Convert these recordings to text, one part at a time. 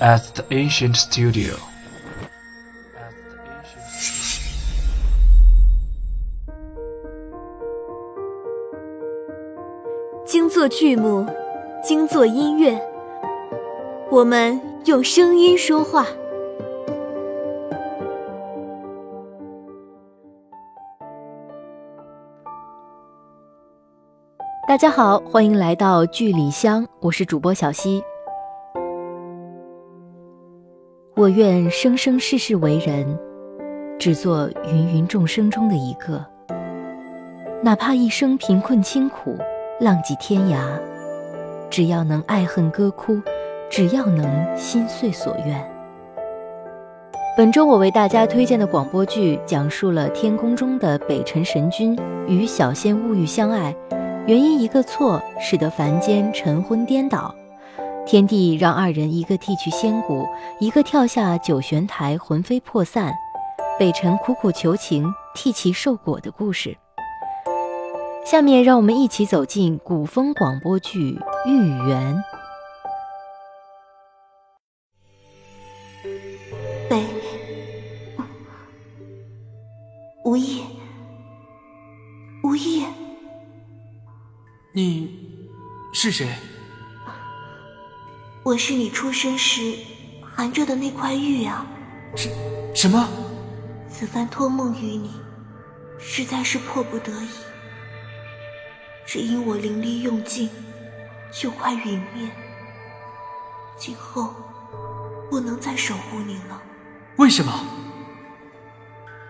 at the ancient studio. 精作剧目，精作音乐，我们用声音说话。大家好，欢迎来到剧里香，我是主播小溪。我愿生生世世为人，只做芸芸众生中的一个。哪怕一生贫困清苦，浪迹天涯，只要能爱恨歌哭，只要能心遂所愿。本周我为大家推荐的广播剧，讲述了天宫中的北辰神君与小仙物欲相爱。原因一个错，使得凡间晨昏颠倒，天帝让二人一个剃去仙骨，一个跳下九玄台魂飞魄散，北辰苦苦求情替其受果的故事。下面让我们一起走进古风广播剧《玉缘》。北无意，无意。你是谁？我是你出生时含着的那块玉啊！什什么？此番托梦于你，实在是迫不得已。只因我灵力用尽，就快陨灭，今后不能再守护你了。为什么？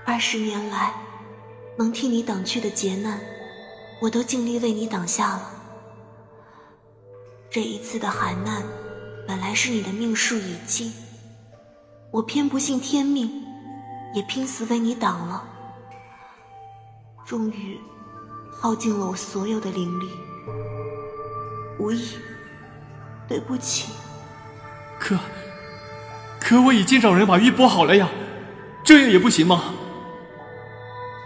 二十年来，能替你挡去的劫难。我都尽力为你挡下了。这一次的寒难，本来是你的命数已尽，我偏不信天命，也拼死为你挡了。终于，耗尽了我所有的灵力。无意，对不起。可，可我已经找人把玉补好了呀，这样也不行吗？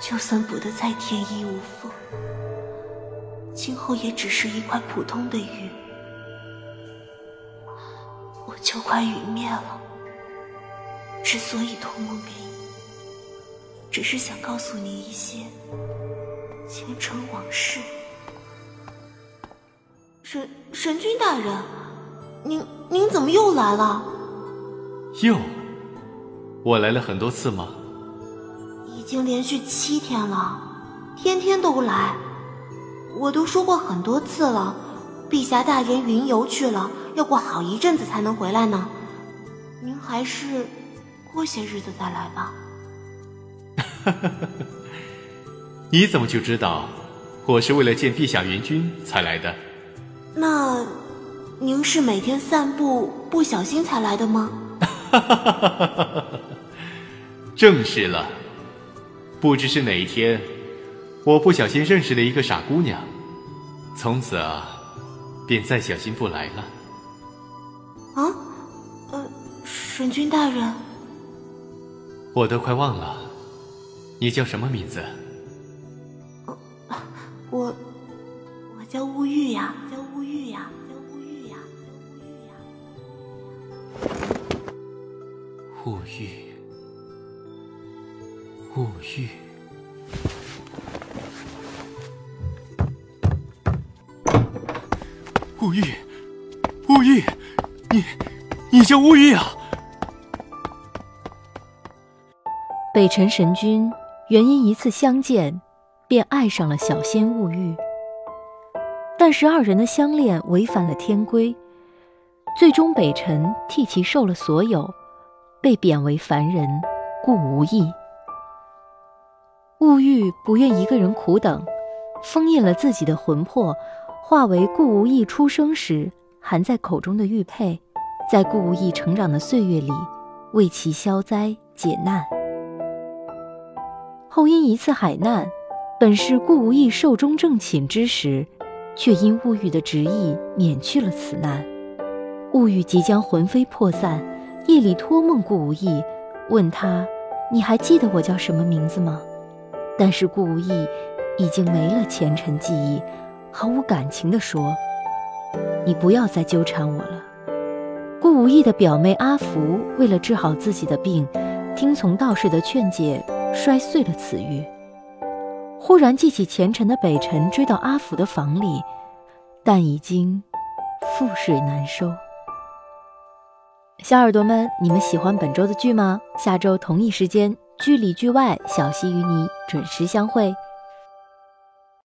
就算补得再天衣无缝。今后也只是一块普通的玉，我就快陨灭了。之所以托梦给你，只是想告诉你一些前尘往事。神神君大人，您您怎么又来了？又？我来了很多次吗？已经连续七天了，天天都来。我都说过很多次了，陛下大人云游去了，要过好一阵子才能回来呢。您还是过些日子再来吧。你怎么就知道我是为了见陛下元君才来的？那您是每天散步不小心才来的吗？正是了，不知是哪一天。我不小心认识了一个傻姑娘，从此啊，便再小心不来了。神君大人，我都快忘了，你叫什么名字？我，我叫乌玉呀，叫乌玉呀，叫乌玉呀，叫乌玉呀。乌玉，乌玉。乌玉，乌玉，你，你叫乌玉啊！北辰神君原因一次相见，便爱上了小仙物玉。但是二人的相恋违反了天规，最终北辰替其受了所有，被贬为凡人，故无益。乌玉不愿一个人苦等，封印了自己的魂魄。化为顾无意出生时含在口中的玉佩，在顾无意成长的岁月里，为其消灾解难。后因一次海难，本是顾无意寿终正寝之时，却因物欲的执意免去了此难。物欲即将魂飞魄散，夜里托梦顾无意，问他：“你还记得我叫什么名字吗？”但是顾无意已经没了前尘记忆。毫无感情地说：“你不要再纠缠我了，顾无意的表妹阿福为了治好自己的病，听从道士的劝解，摔碎了此玉。忽然记起前尘的北辰追到阿福的房里，但已经覆水难收。小耳朵们，你们喜欢本周的剧吗？下周同一时间，剧里剧外，小溪与你准时相会。